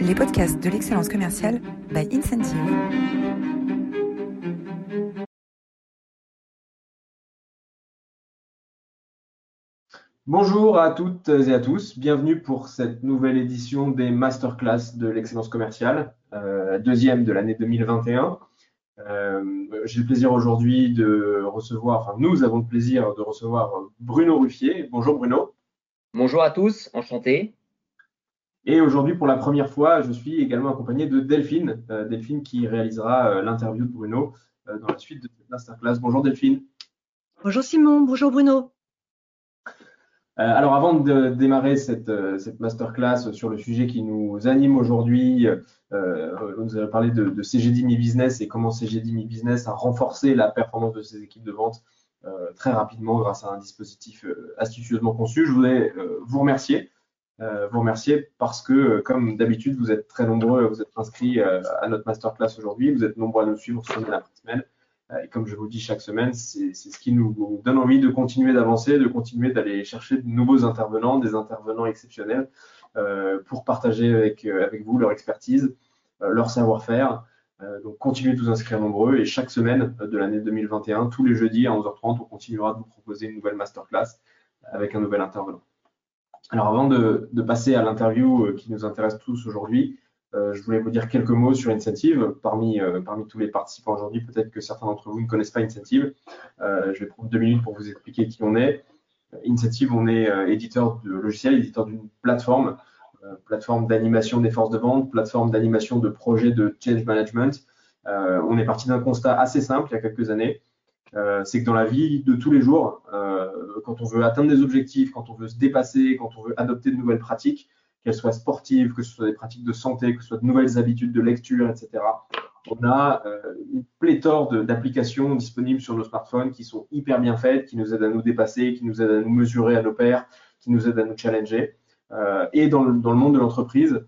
les podcasts de l'excellence commerciale by Incentive. Bonjour à toutes et à tous, bienvenue pour cette nouvelle édition des masterclass de l'excellence commerciale, euh, deuxième de l'année 2021. Euh, J'ai le plaisir aujourd'hui de recevoir, enfin nous avons le plaisir de recevoir Bruno Ruffier. Bonjour Bruno. Bonjour à tous, enchanté. Et aujourd'hui, pour la première fois, je suis également accompagné de Delphine, euh, Delphine qui réalisera euh, l'interview de Bruno euh, dans la suite de cette masterclass. Bonjour Delphine. Bonjour Simon, bonjour Bruno. alors avant de démarrer cette, cette, masterclass sur le sujet qui nous anime aujourd'hui, nous allons parler de, de CGD Mi Business et comment CGD Mi Business a renforcé la performance de ses équipes de vente très rapidement grâce à un dispositif astucieusement conçu. Je voudrais vous remercier vous remercier parce que, euh, comme d'habitude, vous êtes très nombreux, vous êtes inscrits euh, à notre masterclass aujourd'hui, vous êtes nombreux à nous suivre semaine après semaine. Et comme je vous dis chaque semaine, c'est ce qui nous donne envie de continuer d'avancer, de continuer d'aller chercher de nouveaux intervenants, des intervenants exceptionnels, pour partager avec, avec vous leur expertise, leur savoir-faire. donc continuez de vous inscrire nombreux et chaque semaine de l'année 2021, tous les jeudis à 11h30, on continuera de vous proposer une nouvelle masterclass avec un nouvel intervenant. Alors avant de, passer à l'interview euh, qui nous intéresse tous aujourd'hui, euh, je voulais vous dire quelques mots sur Incentive. Parmi, euh, parmi tous les participants aujourd'hui, peut-être que certains d'entre vous ne connaissent pas Incentive. je vais prendre deux minutes pour vous expliquer qui on est. Incentive, on est éditeur de logiciels, éditeur d'une plateforme, plateforme d'animation des forces de vente, plateforme d'animation de projets de change management. on est parti d'un constat assez simple il y a quelques années. Euh, c'est que dans la vie de tous les jours, euh, quand on veut atteindre des objectifs, quand on veut se dépasser, quand on veut adopter de nouvelles pratiques, qu'elles soient sportives, que ce soit des pratiques de santé, que ce soit de nouvelles habitudes de lecture, etc., on a euh, une pléthore d'applications disponibles sur nos smartphones qui sont hyper bien faites, qui nous aident à nous dépasser, qui nous aident à nous mesurer à nos pairs, qui nous aident à nous challenger. et dans le, monde de l'entreprise,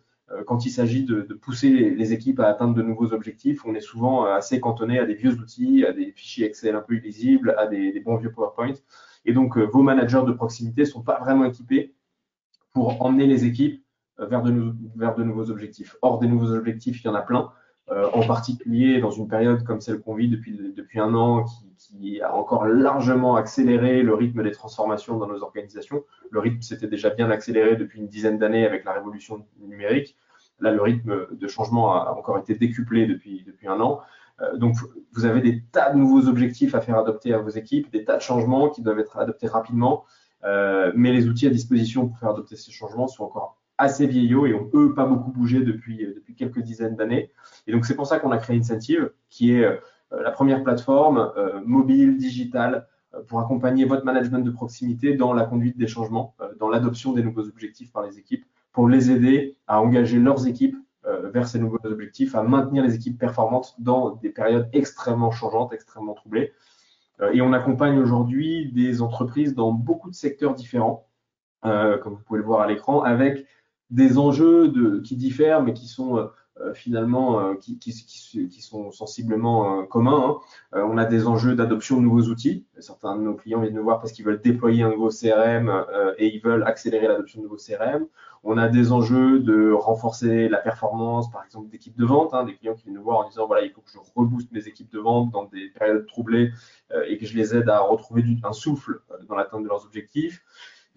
quand il s'agit de, pousser les, équipes à atteindre de nouveaux objectifs, on est souvent euh, assez cantonné à des vieux outils, à des fichiers Excel un peu illisibles, à des, bons vieux PowerPoint. Et donc, euh, vos managers de proximité ne sont pas vraiment équipés pour emmener les équipes vers de, vers de nouveaux objectifs. Or, des nouveaux objectifs, il y en a plein. En particulier dans une période comme celle qu'on vit depuis, un an, qui, a encore largement accéléré le rythme des transformations dans nos organisations. Le rythme s'était déjà bien accéléré depuis une dizaine d'années avec la révolution numérique. Là, le rythme de changement a encore été décuplé depuis, depuis un an. Euh, donc, vous avez des tas de nouveaux objectifs à faire adopter à vos équipes, des tas de changements qui doivent être adoptés rapidement. Euh, mais les outils à disposition pour faire adopter ces changements sont encore assez vieillots et ont eux pas beaucoup bougé depuis, euh, depuis quelques dizaines d'années. Et donc c'est pour ça qu'on a créé Incentive, qui est la première plateforme mobile, digitale, pour accompagner votre management de proximité dans la conduite des changements, dans l'adoption des nouveaux objectifs par les équipes pour les aider à engager leurs équipes euh, vers ces nouveaux objectifs, à maintenir les équipes performantes dans des périodes extrêmement changeantes, extrêmement troublées. Euh, et on accompagne aujourd'hui des entreprises dans beaucoup de secteurs différents, euh, comme vous pouvez le voir à l'écran, avec des enjeux qui diffèrent, mais qui sont euh, finalement euh, qui, sont sensiblement euh, communs. Hein. on a des enjeux d'adoption de nouveaux outils. Certains de nos clients viennent nous voir parce qu'ils veulent déployer un nouveau CRM et ils veulent accélérer l'adoption de nouveaux CRM. On a des enjeux de renforcer la performance, par exemple d'équipes de vente, hein, des clients qui viennent nous voir en disant voilà il faut que je rebooste mes équipes de vente dans des périodes troublées et que je les aide à retrouver un souffle dans l'atteinte de leurs objectifs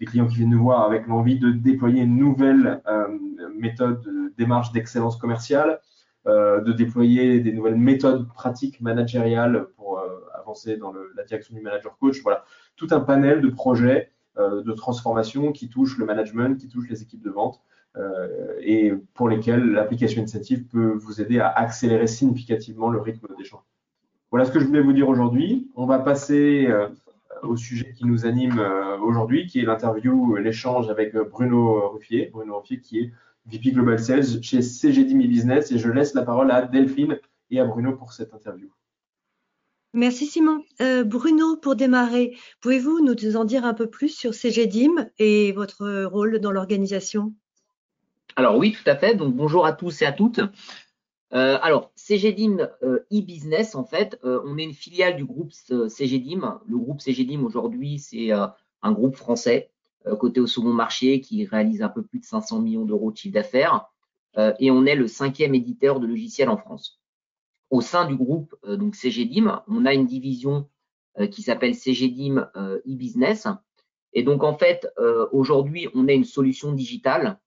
des clients qui viennent nous voir avec l'envie de déployer une nouvelle euh, méthode de démarche d'excellence commerciale, euh, de déployer des nouvelles méthodes pratiques managériales pour euh, avancer dans la direction du manager coach. Voilà, tout un panel de projets de transformation qui touchent le management, qui touchent les équipes de vente et pour lesquels l'application Incentive peut vous aider à accélérer significativement le rythme des gens. Voilà ce que je voulais vous dire aujourd'hui. On va passer au sujet qui nous anime euh, aujourd'hui, qui est l'interview, l'échange avec euh, Bruno Ruffier. Bruno Ruffier qui est VP Global Sales chez CGD Mi Business. Et je laisse la parole à Delphine et à Bruno pour cette interview. Merci Simon. Euh, Bruno, pour démarrer, pouvez-vous nous en dire un peu plus sur CGDIM et votre rôle dans l'organisation? Alors oui, tout à fait. Donc bonjour à tous et à toutes. Euh, alors, CGDIM euh, e-business, en fait, euh, on est une filiale du groupe CGDIM. Le groupe CGDIM aujourd'hui, c'est un groupe français coté au second marché qui réalise un peu plus de 500 millions d'euros de chiffre d'affaires. et on est le cinquième éditeur de logiciels en France. Au sein du groupe donc CGDIM, on a une division qui s'appelle CGDIM e-business. Et donc en fait, aujourd'hui, on a une solution digitale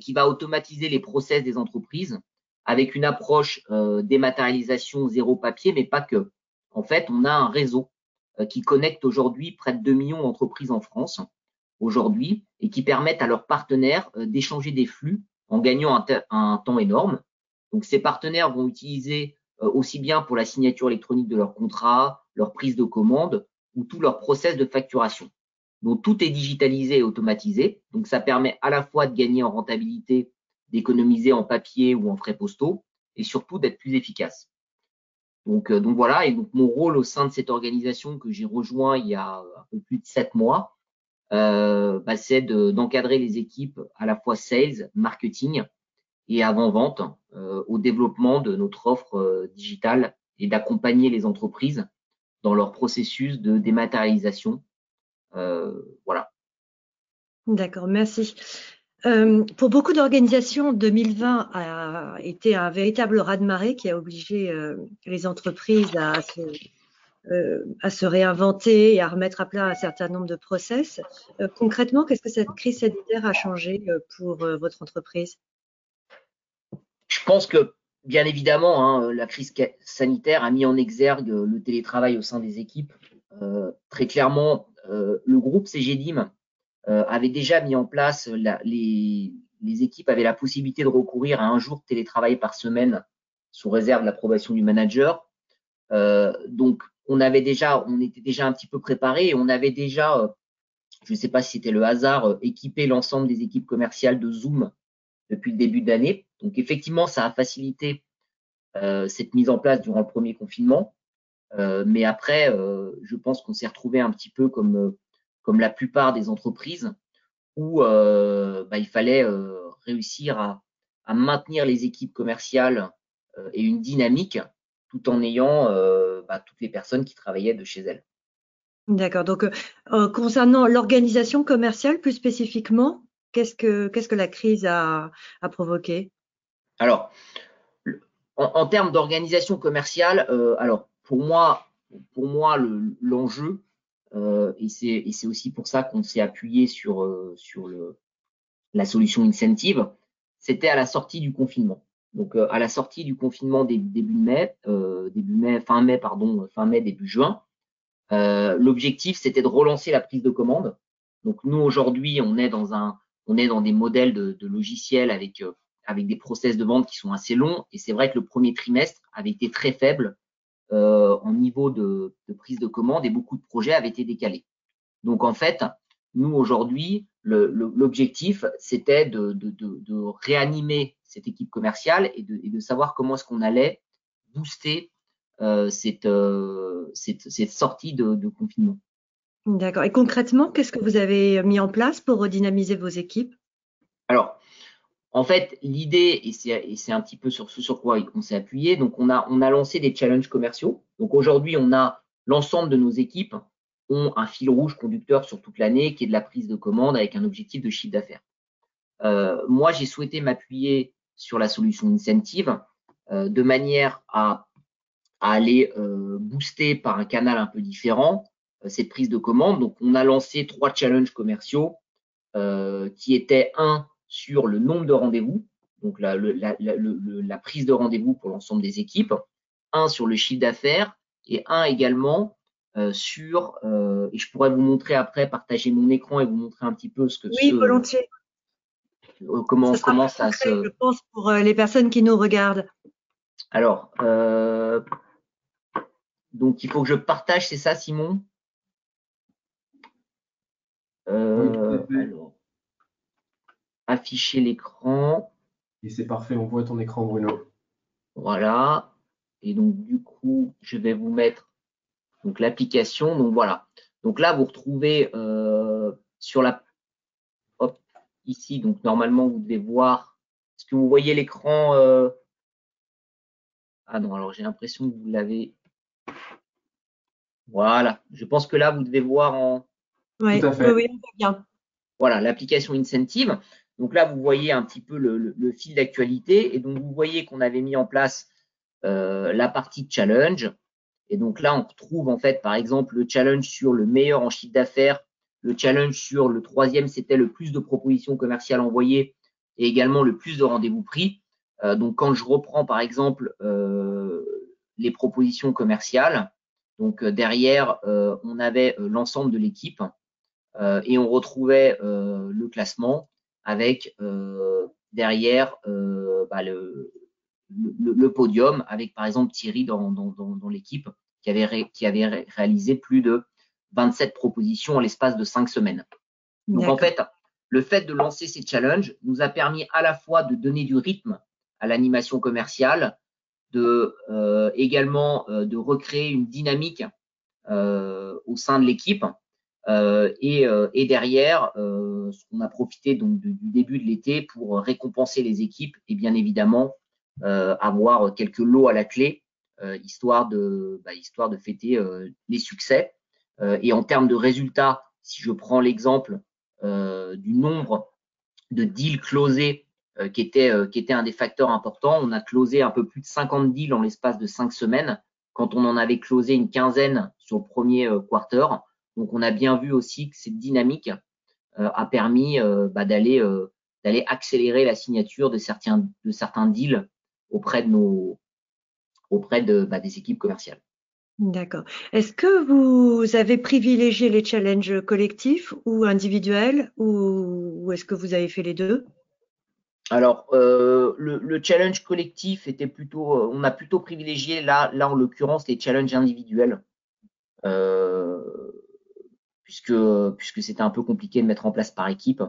qui va automatiser les process des entreprises avec une approche dématérialisation zéro papier, mais pas que. En fait, on a un réseau qui connecte aujourd'hui près de 2 millions d'entreprises en France aujourd'hui et qui permettent à leurs partenaires euh, d'échanger des flux en gagnant un, temps énorme. Donc ces partenaires vont utiliser euh, aussi bien pour la signature électronique de leur contrat, leur prise de commande ou tout leur process de facturation. Donc tout est digitalisé et automatisé. Donc ça permet à la fois de gagner en rentabilité, d'économiser en papier ou en frais postaux et surtout d'être plus efficace. Donc, euh, donc voilà, et donc mon rôle au sein de cette organisation que j'ai rejoint il y a un peu plus de sept mois, euh, bah, c'est d'encadrer les équipes à la fois sales, marketing et avant-vente euh, au développement de notre offre euh, digitale et d'accompagner les entreprises dans leur processus de dématérialisation. voilà. D'accord, merci. Pour beaucoup d'organisations, 2020 a été un véritable raz-de-marée qui a obligé les entreprises à se euh, à se réinventer et à remettre à plat un certain nombre de process. Euh, concrètement, qu'est-ce que cette crise sanitaire a changé euh, pour votre entreprise? Je pense que, bien évidemment, hein, la crise sanitaire a mis en exergue le télétravail au sein des équipes. très clairement, le groupe CGDIM avait déjà mis en place, les, les équipes avaient la possibilité de recourir à un jour de télétravail par semaine sous réserve de l'approbation du manager. Euh, donc, on avait déjà, on était déjà un petit peu préparé et on avait déjà, euh, je ne sais pas si c'était le hasard, euh, équipé l'ensemble des équipes commerciales de Zoom depuis le début de l'année. Donc effectivement, ça a facilité euh, cette mise en place durant le premier confinement. mais après, je pense qu'on s'est retrouvé un petit peu comme, comme la plupart des entreprises où bah, il fallait réussir à, à, maintenir les équipes commerciales et une dynamique tout en ayant euh, bah, toutes les personnes qui travaillaient de chez elles. D'accord. Donc, euh, euh, concernant l'organisation commerciale plus spécifiquement, qu'est-ce que, qu'est-ce que la crise a, a provoqué? Alors, en, termes d'organisation commerciale, alors pour moi, pour moi, l'enjeu, et c'est aussi pour ça qu'on s'est appuyé sur, sur le, la solution incentive, c'était à la sortie du confinement. Donc euh, à la sortie du confinement début mai, euh, début mai, fin mai, pardon, fin mai, début juin, euh, l'objectif c'était de relancer la prise de commande. Donc nous aujourd'hui, on est dans un, on est dans des modèles de, logiciels avec avec des process de vente qui sont assez longs. Et c'est vrai que le premier trimestre avait été très faible en niveau de, prise de commande et beaucoup de projets avaient été décalés. Donc en fait, nous aujourd'hui, l'objectif c'était de, de, réanimer cette équipe commerciale et de, savoir comment est-ce qu'on allait booster euh, euh, cette, cette, sortie de, confinement. D'accord. Et concrètement, qu'est-ce que vous avez mis en place pour redynamiser vos équipes? Alors, en fait, l'idée, et c'est un petit peu sur ce sur quoi on s'est appuyé, donc on a, on a lancé des challenges commerciaux. Donc aujourd'hui, on a l'ensemble de nos équipes ont un fil rouge conducteur sur toute l'année qui est de la prise de commande avec un objectif de chiffre d'affaires. Euh, moi, j'ai souhaité m'appuyer sur la solution incentive euh, de manière à, aller euh, booster par un canal un peu différent cette prise de commande. Donc, on a lancé trois challenges commerciaux qui étaient un sur le nombre de rendez-vous, donc la, la prise de rendez-vous pour l'ensemble des équipes, un sur le chiffre d'affaires et un également sur, et je pourrais vous montrer après, partager mon écran et vous montrer un petit peu ce que. Oui, volontiers. Euh, comment, ça comment ça se. Je pense pour euh, les personnes qui nous regardent. Alors, euh, donc il faut que je partage, c'est ça, Simon? Alors, afficher l'écran. Et c'est parfait, on voit ton écran, Bruno. Voilà. Et donc, du coup, je vais vous mettre donc l'application. Donc voilà. Donc là, vous retrouvez sur la ici. Donc normalement, vous devez voir. Est-ce que vous voyez l'écran euh, Ah non, alors j'ai l'impression que vous l'avez. Voilà. Je pense que là, vous devez voir en. Oui, Tout à fait. oui, bien. Voilà, l'application Incentive. Donc là, vous voyez un petit peu le, le fil d'actualité. Et donc, vous voyez qu'on avait mis en place la partie challenge. Et donc là, on retrouve en fait, par exemple, le challenge sur le meilleur en chiffre d'affaires. Le challenge sur le troisième, c'était le plus de propositions commerciales envoyées et également le plus de rendez-vous pris. Euh, donc quand je reprends par exemple euh, les propositions commerciales, donc euh, derrière on avait l'ensemble de l'équipe et on retrouvait le classement avec derrière bah, le, le, podium avec par exemple Thierry dans, dans, dans, l'équipe qui avait, qui avait réalisé plus de 27 propositions en l'espace de 5 semaines. Donc en fait, le fait de lancer ces challenges nous a permis à la fois de donner du rythme à l'animation commerciale, de euh, également euh, de recréer une dynamique euh, au sein de l'équipe. Et, et, derrière, on a profité donc du, début de l'été pour récompenser les équipes et bien évidemment avoir quelques lots à la clé, histoire de bah, histoire de fêter les succès. et en termes de résultats, si je prends l'exemple du nombre de deals closés euh, qui, était, euh, qui était un des facteurs importants. On a closé un peu plus de 50 deals en l'espace de 5 semaines, quand on en avait closé une quinzaine sur le premier euh, quarter. Donc on a bien vu aussi que cette dynamique a permis bah, d'aller d'aller accélérer la signature de certains de certains deals auprès de nos auprès de bah, des équipes commerciales. D'accord. Est-ce que vous avez privilégié les challenges collectifs ou individuels ou est-ce que vous avez fait les deux? Alors, euh, le, challenge collectif était plutôt, euh, on a plutôt privilégié là, là en l'occurrence les challenges individuels, euh, puisque puisque c'était un peu compliqué de mettre en place par équipe.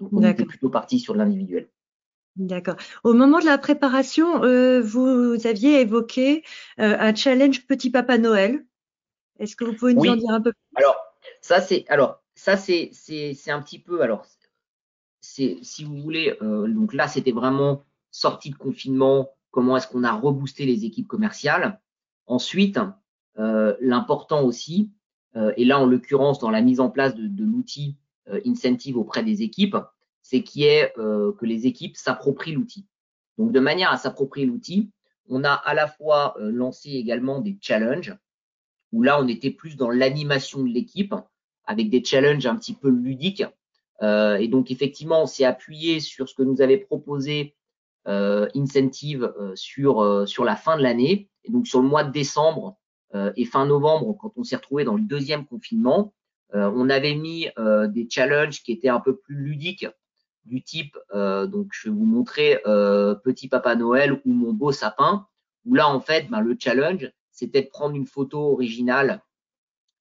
donc, on était plutôt parti sur l'individuel. D'accord. Au moment de la préparation, vous aviez évoqué un challenge Petit Papa Noël. Est-ce que vous pouvez nous en dire un peu plus? Alors, ça c'est, alors ça c'est c'est un petit peu, alors c'est, si vous voulez, euh, donc là, c'était vraiment sortie de confinement, comment est-ce qu'on a reboosté les équipes commerciales. Ensuite, euh, l'important aussi, euh, et là, en l'occurrence, dans la mise en place de, l'outil incentive auprès des équipes, c'est qui est que les équipes s'approprient l'outil. Donc, de manière à s'approprier l'outil, on a à la fois lancé également des challenges, où là, on était plus dans l'animation de l'équipe, avec des challenges un petit peu ludiques, euh, et donc, effectivement, on s'est appuyé sur ce que nous avait proposé euh, Incentive euh, sur, sur la fin de l'année. Et donc, sur le mois de décembre et fin novembre, quand on s'est retrouvé dans le deuxième confinement, on avait mis des challenges qui étaient un peu plus ludiques du type, donc je vais vous montrer Petit Papa Noël ou Mon beau sapin, où là en fait ben, le challenge c'était de prendre une photo originale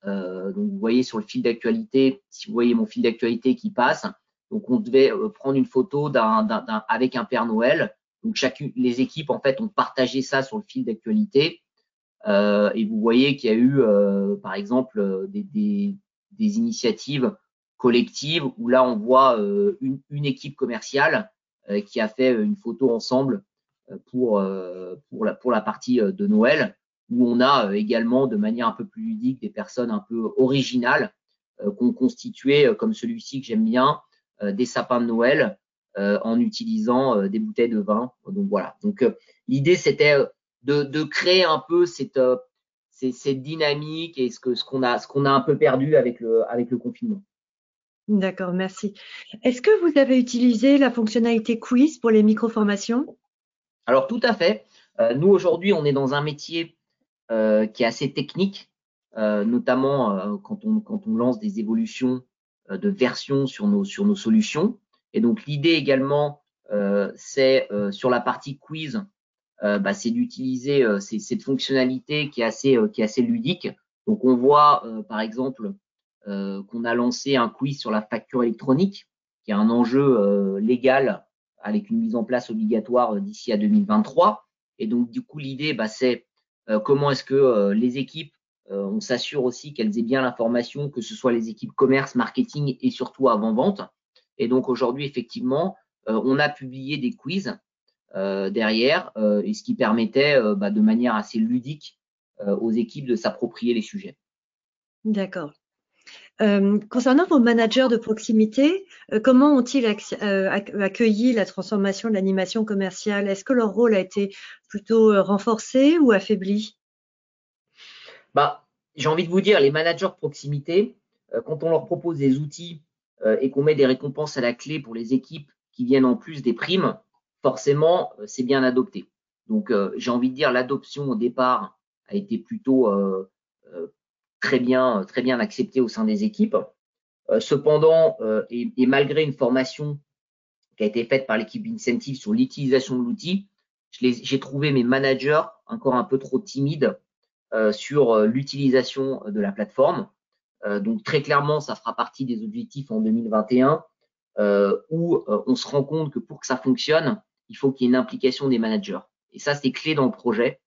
euh, donc vous voyez sur le fil d'actualité, si vous voyez mon fil d'actualité qui passe, donc on devait euh, prendre une photo d'un, avec un Père Noël. Donc chacune, les équipes en fait ont partagé ça sur le fil d'actualité. Euh, et vous voyez qu'il y a eu, par exemple, des, des, des, initiatives collectives où là on voit une, une, équipe commerciale qui a fait une photo ensemble pour pour la pour la partie de Noël où on a euh, également de manière un peu plus ludique des personnes un peu originales euh, qu'on constitué, euh, comme celui-ci que j'aime bien, des sapins de Noël en utilisant des bouteilles de vin. Donc voilà. Donc l'idée c'était de, de, créer un peu cette, cette dynamique et ce que ce qu'on a qu'on a un peu perdu avec le avec le confinement. D'accord, merci. Est-ce que vous avez utilisé la fonctionnalité quiz pour les micro-formations? Alors tout à fait. nous aujourd'hui, on est dans un métier euh, qui est assez technique, euh, notamment euh, quand, on, quand on lance des évolutions de versions sur nos, sur nos solutions. Et donc l'idée également, c'est sur la partie quiz, bah, c'est d'utiliser cette fonctionnalité qui est assez, qui est assez ludique. Donc on voit par exemple qu'on a lancé un quiz sur la facture électronique, qui est un enjeu légal avec une mise en place obligatoire d'ici à 2023. Et donc du coup l'idée, bah, c'est euh, comment est-ce que euh, les équipes, euh, on s'assure aussi qu'elles aient bien l'information, que ce soit les équipes commerce, marketing et surtout avant-vente. Et donc aujourd'hui, effectivement, on a publié des quiz derrière, et ce qui permettait bah, de manière assez ludique aux équipes de s'approprier les sujets. D'accord. concernant vos managers de proximité, comment ont-ils accueilli la transformation de l'animation commerciale? Est-ce que leur rôle a été plutôt renforcé ou affaibli? Bah, J'ai envie de vous dire, les managers de proximité, quand on leur propose des outils et qu'on met des récompenses à la clé pour les équipes qui viennent en plus des primes, forcément, c'est bien adopté. Donc, j'ai envie de dire, l'adoption au départ a été plutôt très bien, très bien accepté au sein des équipes. Euh, cependant, euh, et, malgré une formation qui a été faite par l'équipe Incentive sur l'utilisation de l'outil, j'ai trouvé mes managers encore un peu trop timides euh, sur l'utilisation de la plateforme. donc très clairement, ça fera partie des objectifs en 2021 où on se rend compte que pour que ça fonctionne, il faut qu'il y ait une implication des managers. Et ça, c'est clé dans le projet.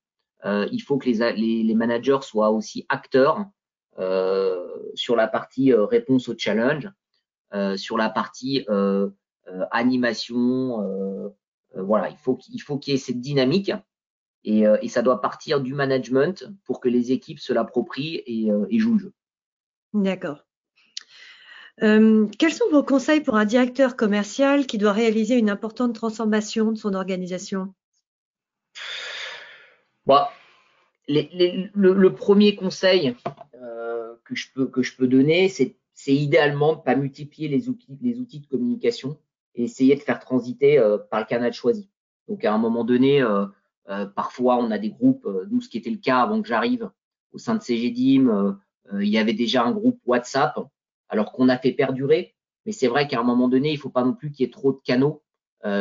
il faut que les, les, les managers soient aussi acteurs euh, sur la partie euh, réponse au challenge, euh, sur la partie animation. voilà, il faut qu'il faut qu'il y ait cette dynamique et, et, ça doit partir du management pour que les équipes se l'approprient et, et, jouent le jeu. D'accord. Euh, quels sont vos conseils pour un directeur commercial qui doit réaliser une importante transformation de son organisation? Bah, le, premier conseil, que je peux, que je peux donner, c'est idéalement de ne pas multiplier les outils, les outils de communication et essayer de faire transiter euh, par le canal choisi. Donc à un moment donné, euh, euh, parfois on a des groupes, nous ce qui était le cas avant que j'arrive au sein de CGDIM, il y avait déjà un groupe WhatsApp, alors qu'on a fait perdurer. Mais c'est vrai qu'à un moment donné, il ne faut pas non plus qu'il y ait trop de canaux,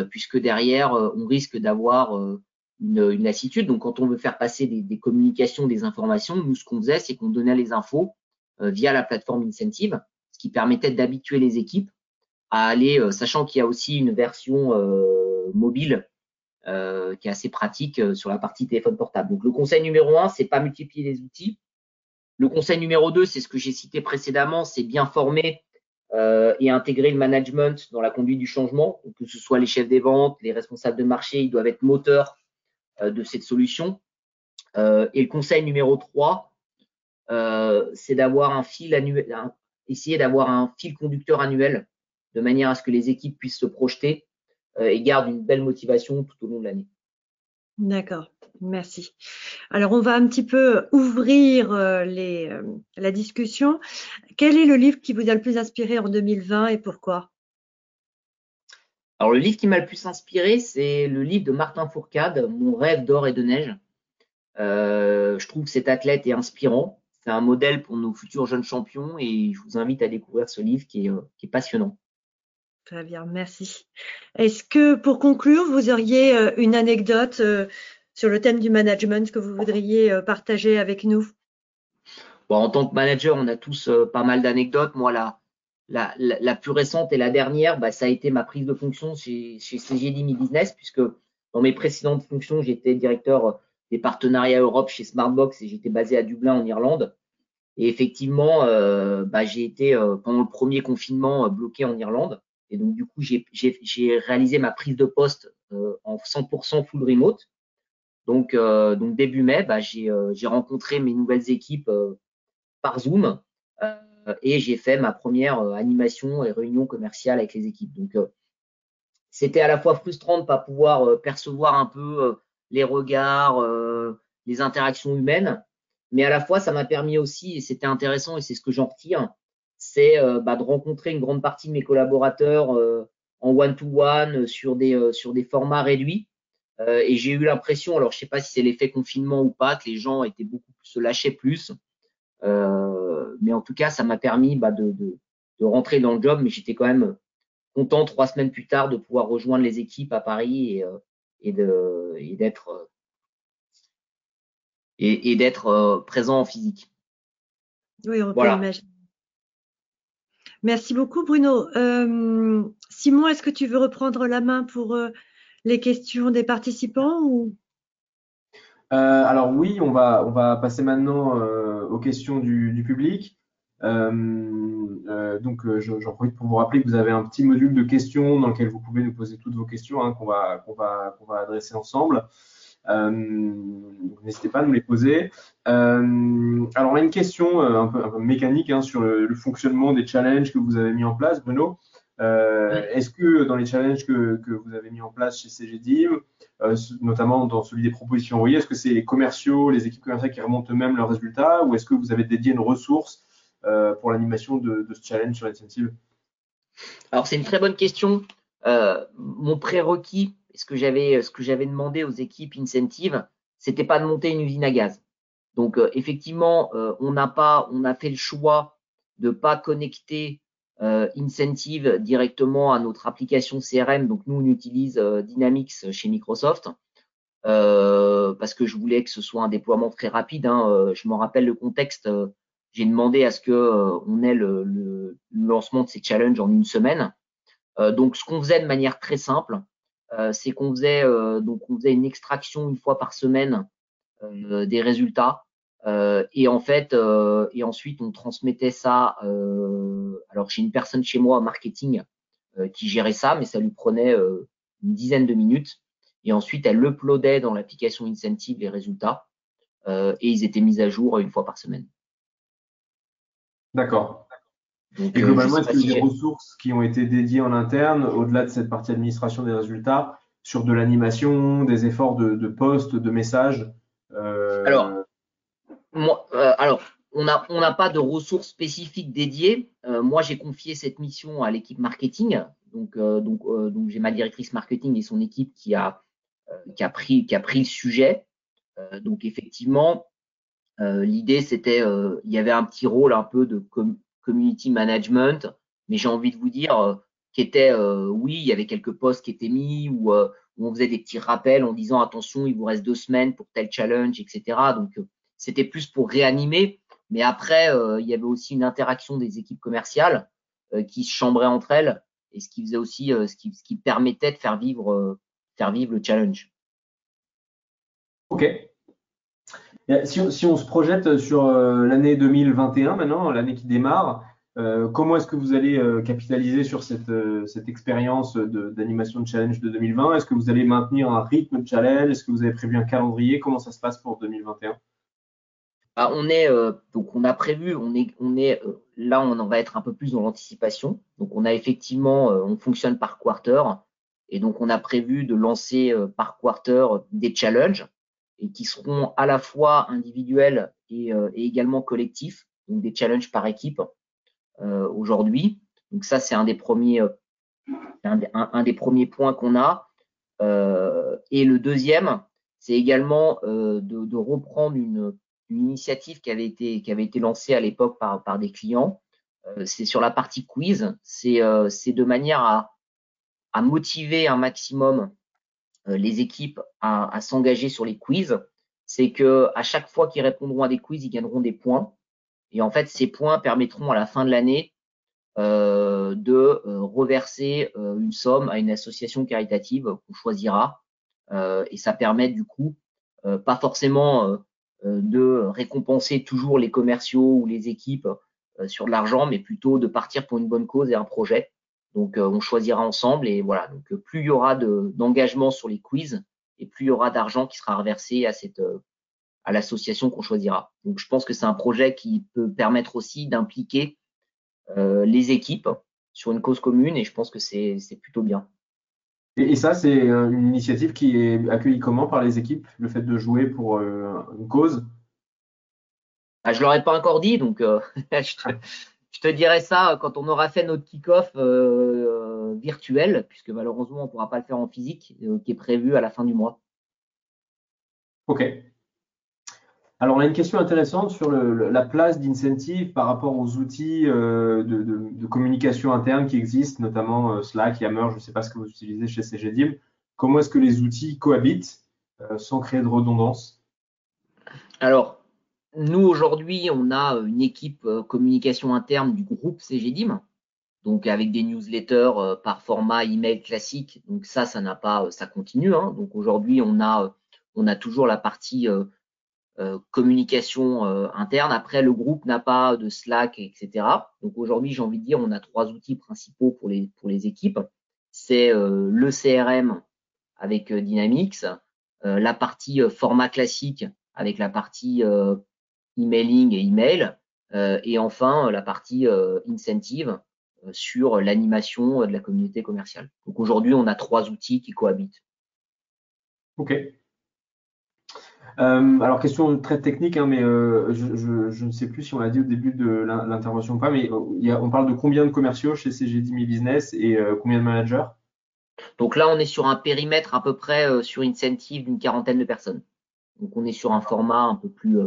puisque derrière, on risque d'avoir une, une, lassitude. Donc quand on veut faire passer des, communications, des informations, nous ce qu'on faisait, c'est qu'on donnait les infos euh, via la plateforme Incentive, ce qui permettait d'habituer les équipes à aller, euh, sachant qu'il y a aussi une version euh, mobile qui est assez pratique sur la partie téléphone portable. Donc le conseil numéro un, c'est pas multiplier les outils. Le conseil numéro deux, c'est ce que j'ai cité précédemment, c'est bien former et intégrer le management dans la conduite du changement, que ce soit les chefs des ventes, les responsables de marché, ils doivent être moteurs de cette solution. et le conseil numéro 3, euh, c'est d'avoir un fil annuel, essayer d'avoir un fil conducteur annuel de manière à ce que les équipes puissent se projeter euh, et gardent une belle motivation tout au long de l'année. D'accord, merci. Alors on va un petit peu ouvrir euh, les, la discussion. Quel est le livre qui vous a le plus inspiré en 2020 et pourquoi? Alors le livre qui m'a le plus inspiré, c'est le livre de Martin Fourcade, Mon rêve d'or et de neige. je trouve que cet athlète est inspirant c'est un modèle pour nos futurs jeunes champions et je vous invite à découvrir ce livre qui est, euh, qui est passionnant. Très bien, merci. Est-ce que pour conclure, vous auriez euh, une anecdote euh, sur le thème du management que vous voudriez partager avec nous? En tant que manager, on a tous pas mal d'anecdotes. Moi, la, la, plus récente et la dernière, bah, ça a été ma prise de fonction chez, chez CGD Business, puisque dans mes précédentes fonctions, j'étais directeur des partenariats Europe chez Smartbox et j'étais basé à Dublin en Irlande. Et effectivement, euh, bah, j'ai été euh, pendant le premier confinement euh, bloqué en Irlande. Et donc du coup, j'ai réalisé ma prise de poste en 100% full remote. Donc, donc début mai, bah, j'ai rencontré mes nouvelles équipes par Zoom et j'ai fait ma première animation et réunion commerciale avec les équipes. Donc c'était à la fois frustrant de pas pouvoir percevoir un peu les regards, euh, les interactions humaines. Mais à la fois, ça m'a permis aussi, et c'était intéressant, et c'est ce que j'en retire, c'est euh, bah, de rencontrer une grande partie de mes collaborateurs euh, en one-to-one sur des formats réduits. Et j'ai eu l'impression, alors je sais pas si c'est l'effet confinement ou pas, que les gens étaient beaucoup plus, se lâchaient plus. mais en tout cas, ça m'a permis bah, de, de, de, rentrer dans le job, mais j'étais quand même content trois semaines plus tard de pouvoir rejoindre les équipes à Paris et, et de et d'être euh, et, et d'être euh, présent en physique. Oui, on voilà. peut imaginer. Merci beaucoup, Bruno. Euh, Simon, est-ce que tu veux reprendre la main pour euh, les questions des participants ou? Euh, Alors oui, on va passer maintenant aux questions du, public. Euh, donc, euh, j'en profite pour vous rappeler que vous avez un petit module de questions dans lequel vous pouvez nous poser toutes vos questions hein, qu'on va, adresser ensemble. N'hésitez pas à nous les poser. alors, une question un peu, mécanique hein, sur le, fonctionnement des challenges que vous avez mis en place, Bruno. Est-ce que dans les challenges que, vous avez mis en place chez CGDIM, notamment dans celui des propositions envoyées, est-ce que c'est les commerciaux, les équipes commerciales qui remontent eux-mêmes leurs résultats ou est-ce que vous avez dédié une ressource pour l'animation de, de, ce challenge sur l'incentive Alors, c'est une très bonne question. mon prérequis ce que j'avais que demandé aux équipes incentives, c'était pas de monter une usine à gaz. Donc euh, effectivement, euh, on n'a pas, on a fait le choix de pas connecter euh, Incentive directement à notre application CRM. Donc nous, on utilise Dynamics chez Microsoft parce que je voulais que ce soit un déploiement très rapide. Hein. je me rappelle le contexte. J'ai demandé à ce que on ait le, le, lancement de ces challenges en une semaine. donc ce qu'on faisait de manière très simple, euh, c'est qu'on faisait euh, donc on faisait une extraction une fois par semaine euh, des résultats et en fait et ensuite on transmettait ça alors j'ai une personne chez moi en marketing qui gérait ça mais ça lui prenait une dizaine de minutes et ensuite elle uploadait dans l'application Incentive les résultats et ils étaient mis à jour une fois par semaine. D'accord. et globalement, est-ce qu'il y a des ressources qui ont été dédiées en interne, au-delà de cette partie administration des résultats, sur de l'animation, des efforts de, de poste, de messages euh... Alors, euh, alors, on n'a pas de ressources spécifiques dédiées. Euh, moi, j'ai confié cette mission à l'équipe marketing. Donc, euh, donc, j'ai ma directrice marketing et son équipe qui a, pris, le sujet. donc, effectivement, l'idée, c'était, il y avait un petit rôle un peu de community management, mais j'ai envie de vous dire, qui était, oui, il y avait quelques posts qui étaient mis ou où on faisait des petits rappels en disant attention, il vous reste deux semaines pour tel challenge, etc. Donc c'était plus pour réanimer. Mais après, euh, il y avait aussi une interaction des équipes commerciales euh, qui se chambraient entre elles et ce qui faisait aussi, ce qui, ce, qui, permettait de faire vivre, faire vivre le challenge. Ok. Si on, si on se projette sur l'année 2021 maintenant, l'année qui démarre, euh, comment est-ce que vous allez euh, capitaliser sur cette, euh, cette expérience d'animation de, challenge de 2020 Est-ce que vous allez maintenir un rythme de challenge? Est-ce que vous avez prévu un calendrier? Comment ça se passe pour 2021 ah, on est donc on a prévu, on est on est là on en va être un peu plus dans l'anticipation. Donc on a effectivement on fonctionne par quarter et donc on a prévu de lancer par quarter des challenges et qui seront à la fois individuels et, également collectifs, donc des challenges par équipe euh, aujourd'hui. Donc ça, c'est un des premiers, euh, un, des premiers points qu'on a. Euh, et le deuxième, c'est également de, reprendre une, initiative qui avait été, qui avait été lancée à l'époque par, par des clients. c'est sur la partie quiz. C'est de manière à, à motiver un maximum les équipes à, à s'engager sur les quiz. C'est que à chaque fois qu'ils répondront à des quiz, ils gagneront des points. Et en fait, ces points permettront à la fin de l'année euh, de euh, reverser euh, une somme à une association caritative qu'on choisira. et ça permet du coup pas forcément de récompenser toujours les commerciaux ou les équipes sur de l'argent, mais plutôt de partir pour une bonne cause et un projet. Donc, on choisira ensemble et voilà. Donc, plus il y aura d'engagement sur les quiz et plus il y aura d'argent qui sera reversé à cette à l'association qu'on choisira. Donc je pense que c'est un projet qui peut permettre aussi d'impliquer euh, les équipes sur une cause commune et je pense que c'est plutôt bien. Et, ça, c'est une initiative qui est accueillie comment par les équipes, le fait de jouer pour euh, une cause? Ah, Je ne l'aurais pas encore dit, donc euh, je, te, dirai ça quand on aura fait notre kick-off virtuel, puisque malheureusement on ne pourra pas le faire en physique, qui est prévu à la fin du mois. Ok. Alors, on a une question intéressante sur la place d'Incentive par rapport aux outils euh, de, communication interne qui existent, notamment euh, Slack, Yammer, je ne sais pas ce que vous utilisez chez CGDIM. Comment est-ce que les outils cohabitent euh, sans créer de redondance? Alors, nous, aujourd'hui, on a une équipe communication interne du groupe CGDIM, donc avec des newsletters par format email classique. Donc ça, ça n'a pas, ça continue. Hein. Donc aujourd'hui, on a, on a toujours la partie euh, communication euh, interne. Après, le groupe n'a pas de Slack, etc. Donc aujourd'hui, j'ai envie de dire, on a trois outils principaux pour les, pour les équipes. C'est euh, le CRM avec Dynamics, la partie format classique avec la partie emailing et email, et enfin la partie incentive sur l'animation de la communauté commerciale. Donc aujourd'hui, on a trois outils qui cohabitent. Ok. Euh, alors, question très technique, hein, mais euh, je, ne sais plus si on l'a dit au début de l'intervention ou pas, mais euh, on parle de combien de commerciaux chez CGD Mi Business et combien de managers? Donc là, on est sur un périmètre à peu près sur incentive d'une quarantaine de personnes. Donc on est sur un format un peu plus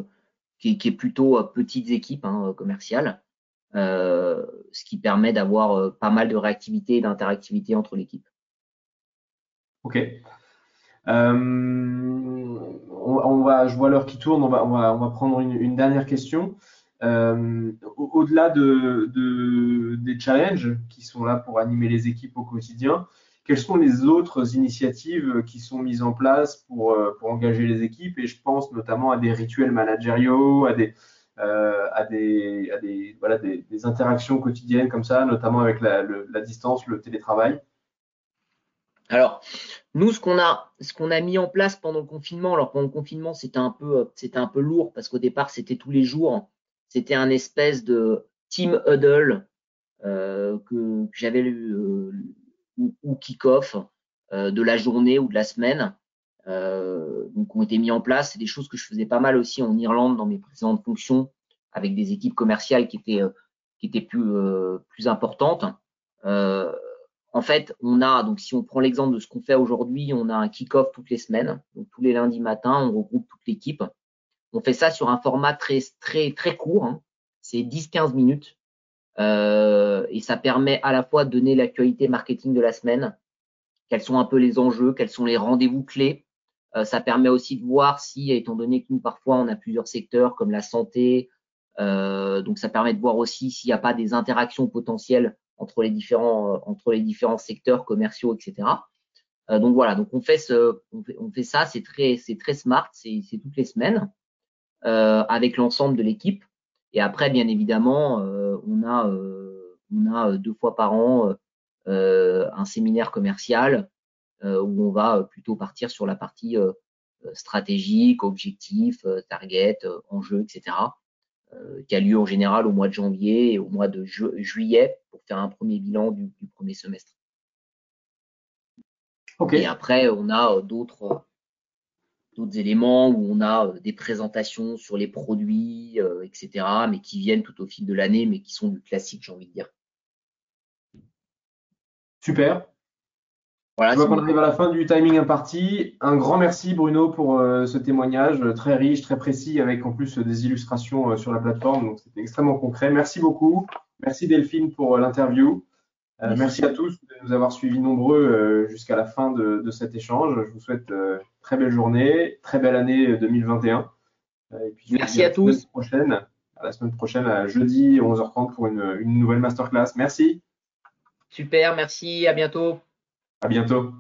qui, est plutôt petites équipes hein, commerciales, ce qui permet d'avoir pas mal de réactivité et d'interactivité entre l'équipe. Ok. Euh, on, va, je vois l'heure qui tourne, on va, prendre une, dernière question. Euh, au-delà de, des challenges qui sont là pour animer les équipes au quotidien, quelles sont les autres initiatives qui sont mises en place pour, euh, engager les équipes? Et je pense notamment à des rituels managériaux, à des, des, interactions quotidiennes comme ça, notamment avec la, la distance, le télétravail. Alors, nous, ce qu'on a, ce qu'on a mis en place pendant le confinement, alors pendant le confinement, c'était un peu, c'était un peu lourd parce qu'au départ, c'était tous les jours. C'était un espèce de team huddle euh, que, j'avais euh, ou, kick-off euh, de la journée ou de la semaine. Euh, donc, ont été mis en place. C'est des choses que je faisais pas mal aussi en Irlande dans mes précédentes fonctions avec des équipes commerciales qui étaient, qui étaient plus, plus importantes. Euh, en fait, on a, donc si on prend l'exemple de ce qu'on fait aujourd'hui, on a un kick-off toutes les semaines. Donc tous les lundis matins, on regroupe toute l'équipe. On fait ça sur un format très, très, très court. Hein. C'est 10-15 minutes. Euh, et ça permet à la fois de donner l'actualité marketing de la semaine, quels sont un peu les enjeux, quels sont les rendez-vous clés. Euh, ça permet aussi de voir si, étant donné que nous, parfois, on a plusieurs secteurs comme la santé, euh, donc ça permet de voir aussi s'il n'y a pas des interactions potentielles entre les différents, euh, entre les différents secteurs commerciaux, etc. Euh, donc voilà, donc on fait, ce, on fait, ça, c'est très, c'est très smart, c'est toutes les semaines euh, avec l'ensemble de l'équipe. Et après, bien évidemment, on a, on a deux fois par an un séminaire commercial où on va plutôt partir sur la partie stratégique, objectif, target, enjeu, etc. Euh, qui a lieu en général au mois de janvier et au mois de juillet pour faire un premier bilan du, premier semestre. Et après, on a euh, d'autres d'autres éléments où on a euh, des présentations sur les produits, etc., mais qui viennent tout au fil de l'année, mais qui sont du classique, j'ai envie de dire. Super. Voilà, Je vois qu'on arrive à la fin du timing imparti. Un grand merci Bruno pour euh, ce témoignage euh, très riche, très précis, avec en plus des illustrations euh, sur la plateforme. Donc c'était extrêmement concret. Merci beaucoup. Merci Delphine pour l'interview. Merci. à tous de nous avoir suivis nombreux jusqu'à la fin de, cet échange. Je vous souhaite très belle journée, très belle année 2021. Et puis, merci à, tous. Prochaine, à la semaine prochaine, à jeudi 11h30 pour une, une nouvelle masterclass. Merci. Super, merci, à bientôt. À bientôt.